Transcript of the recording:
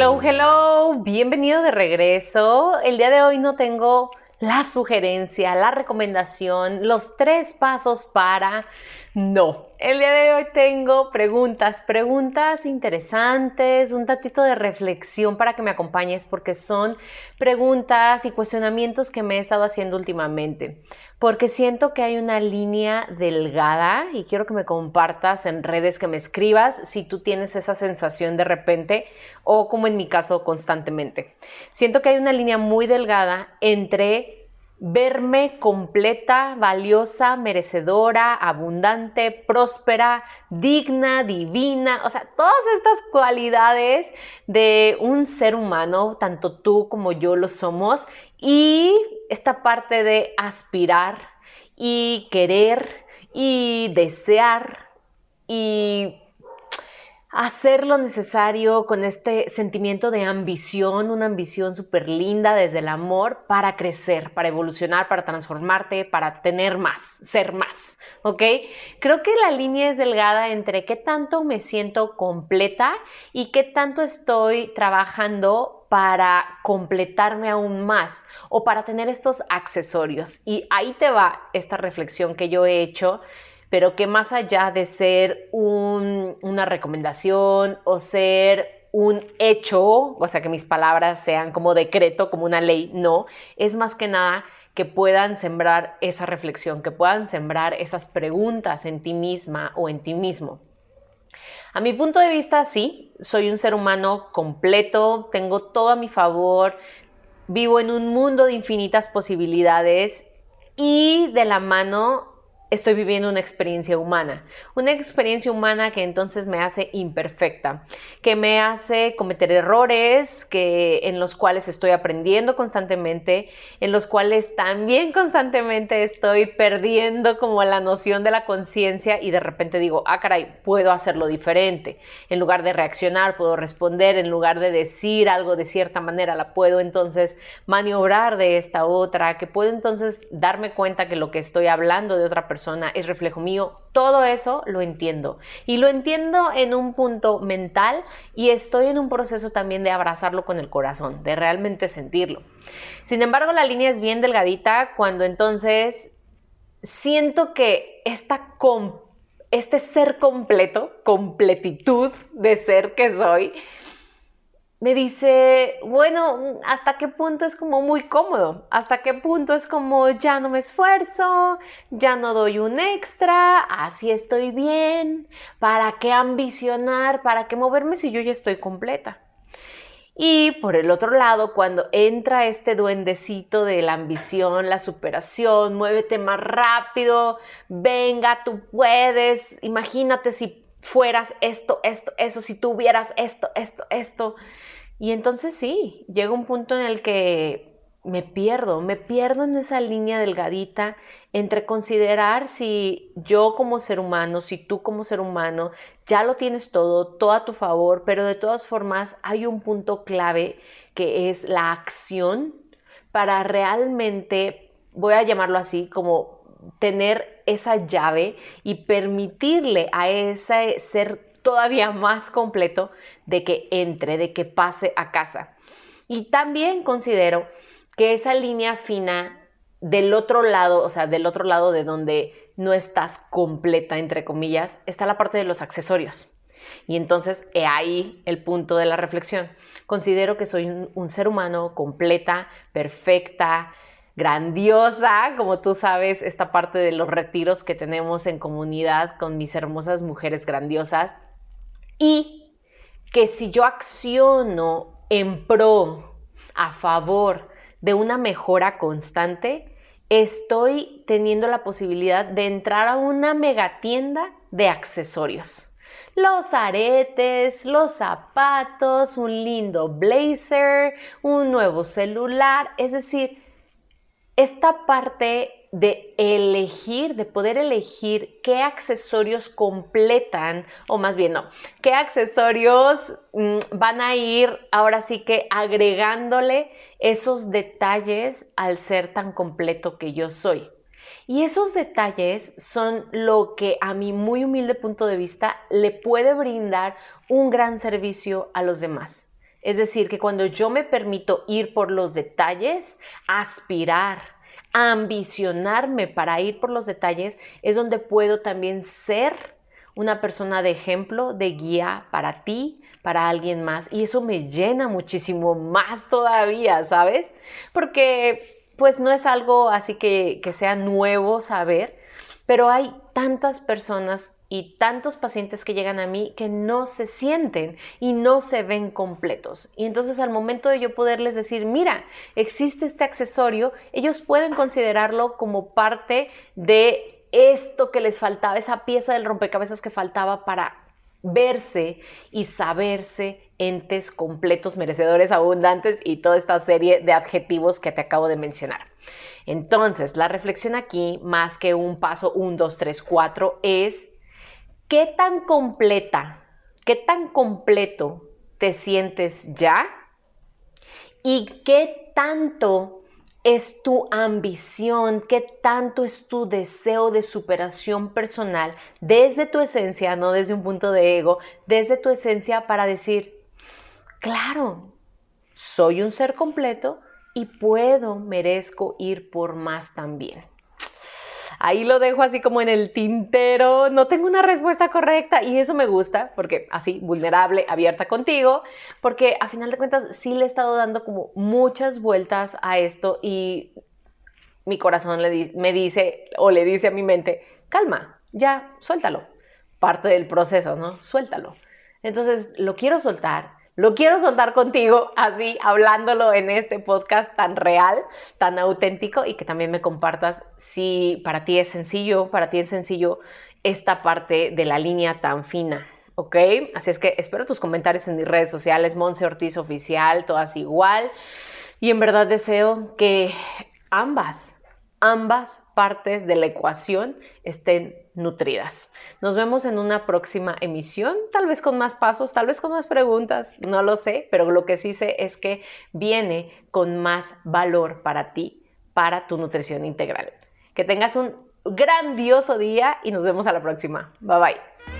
Hello, hello, bienvenido de regreso. El día de hoy no tengo la sugerencia, la recomendación, los tres pasos para... No, el día de hoy tengo preguntas, preguntas interesantes, un tatito de reflexión para que me acompañes porque son preguntas y cuestionamientos que me he estado haciendo últimamente. Porque siento que hay una línea delgada y quiero que me compartas en redes, que me escribas si tú tienes esa sensación de repente o como en mi caso constantemente. Siento que hay una línea muy delgada entre verme completa, valiosa, merecedora, abundante, próspera, digna, divina, o sea, todas estas cualidades de un ser humano, tanto tú como yo lo somos, y esta parte de aspirar y querer y desear y hacer lo necesario con este sentimiento de ambición, una ambición súper linda desde el amor para crecer, para evolucionar, para transformarte, para tener más, ser más, ¿ok? Creo que la línea es delgada entre qué tanto me siento completa y qué tanto estoy trabajando para completarme aún más o para tener estos accesorios. Y ahí te va esta reflexión que yo he hecho pero que más allá de ser una recomendación o ser un hecho, o sea, que mis palabras sean como decreto, como una ley, no, es más que nada que puedan sembrar esa reflexión, que puedan sembrar esas preguntas en ti misma o en ti mismo. A mi punto de vista, sí, soy un ser humano completo, tengo todo a mi favor, vivo en un mundo de infinitas posibilidades y de la mano estoy viviendo una experiencia humana, una experiencia humana que entonces me hace imperfecta, que me hace cometer errores, que en los cuales estoy aprendiendo constantemente, en los cuales también constantemente estoy perdiendo como la noción de la conciencia y de repente digo, ah, caray, puedo hacerlo diferente. En lugar de reaccionar, puedo responder, en lugar de decir algo de cierta manera, la puedo entonces maniobrar de esta otra, que puedo entonces darme cuenta que lo que estoy hablando de otra persona es reflejo mío, todo eso lo entiendo. Y lo entiendo en un punto mental y estoy en un proceso también de abrazarlo con el corazón, de realmente sentirlo. Sin embargo, la línea es bien delgadita cuando entonces siento que esta este ser completo, completitud de ser que soy, me dice, bueno, ¿hasta qué punto es como muy cómodo? ¿Hasta qué punto es como ya no me esfuerzo, ya no doy un extra, así estoy bien? ¿Para qué ambicionar? ¿Para qué moverme si yo ya estoy completa? Y por el otro lado, cuando entra este duendecito de la ambición, la superación, muévete más rápido, venga, tú puedes, imagínate si fueras esto, esto, eso, si tuvieras esto, esto, esto. Y entonces sí, llega un punto en el que me pierdo, me pierdo en esa línea delgadita entre considerar si yo como ser humano, si tú como ser humano, ya lo tienes todo, todo a tu favor, pero de todas formas hay un punto clave que es la acción para realmente, voy a llamarlo así, como tener esa llave y permitirle a ese ser todavía más completo de que entre, de que pase a casa. Y también considero que esa línea fina del otro lado, o sea, del otro lado de donde no estás completa, entre comillas, está la parte de los accesorios. Y entonces, he ahí el punto de la reflexión. Considero que soy un ser humano completa, perfecta, grandiosa, como tú sabes, esta parte de los retiros que tenemos en comunidad con mis hermosas mujeres grandiosas. Y que si yo acciono en pro, a favor de una mejora constante, estoy teniendo la posibilidad de entrar a una megatienda de accesorios. los aretes, los zapatos, un lindo blazer, un nuevo celular, es decir, esta parte de elegir, de poder elegir qué accesorios completan, o más bien no, qué accesorios mm, van a ir ahora sí que agregándole esos detalles al ser tan completo que yo soy. Y esos detalles son lo que a mi muy humilde punto de vista le puede brindar un gran servicio a los demás. Es decir, que cuando yo me permito ir por los detalles, aspirar, ambicionarme para ir por los detalles, es donde puedo también ser una persona de ejemplo, de guía para ti, para alguien más. Y eso me llena muchísimo más todavía, ¿sabes? Porque pues no es algo así que, que sea nuevo saber, pero hay tantas personas y tantos pacientes que llegan a mí que no se sienten y no se ven completos. Y entonces al momento de yo poderles decir, mira, existe este accesorio, ellos pueden considerarlo como parte de esto que les faltaba, esa pieza del rompecabezas que faltaba para verse y saberse entes completos, merecedores, abundantes y toda esta serie de adjetivos que te acabo de mencionar. Entonces, la reflexión aquí, más que un paso 1, 2, 3, 4, es ¿Qué tan completa, qué tan completo te sientes ya? ¿Y qué tanto es tu ambición, qué tanto es tu deseo de superación personal desde tu esencia, no desde un punto de ego, desde tu esencia para decir, claro, soy un ser completo y puedo, merezco ir por más también. Ahí lo dejo así como en el tintero, no tengo una respuesta correcta y eso me gusta porque así vulnerable, abierta contigo, porque a final de cuentas sí le he estado dando como muchas vueltas a esto y mi corazón me dice o le dice a mi mente, calma, ya, suéltalo. Parte del proceso, ¿no? Suéltalo. Entonces, lo quiero soltar, lo quiero soltar contigo, así hablándolo en este podcast tan real, tan auténtico y que también me compartas si para ti es sencillo, para ti es sencillo esta parte de la línea tan fina. ¿ok? Así es que espero tus comentarios en mis redes sociales, Monse Ortiz Oficial, todas igual. Y en verdad deseo que ambas ambas partes de la ecuación estén nutridas. Nos vemos en una próxima emisión, tal vez con más pasos, tal vez con más preguntas, no lo sé, pero lo que sí sé es que viene con más valor para ti, para tu nutrición integral. Que tengas un grandioso día y nos vemos a la próxima. Bye bye.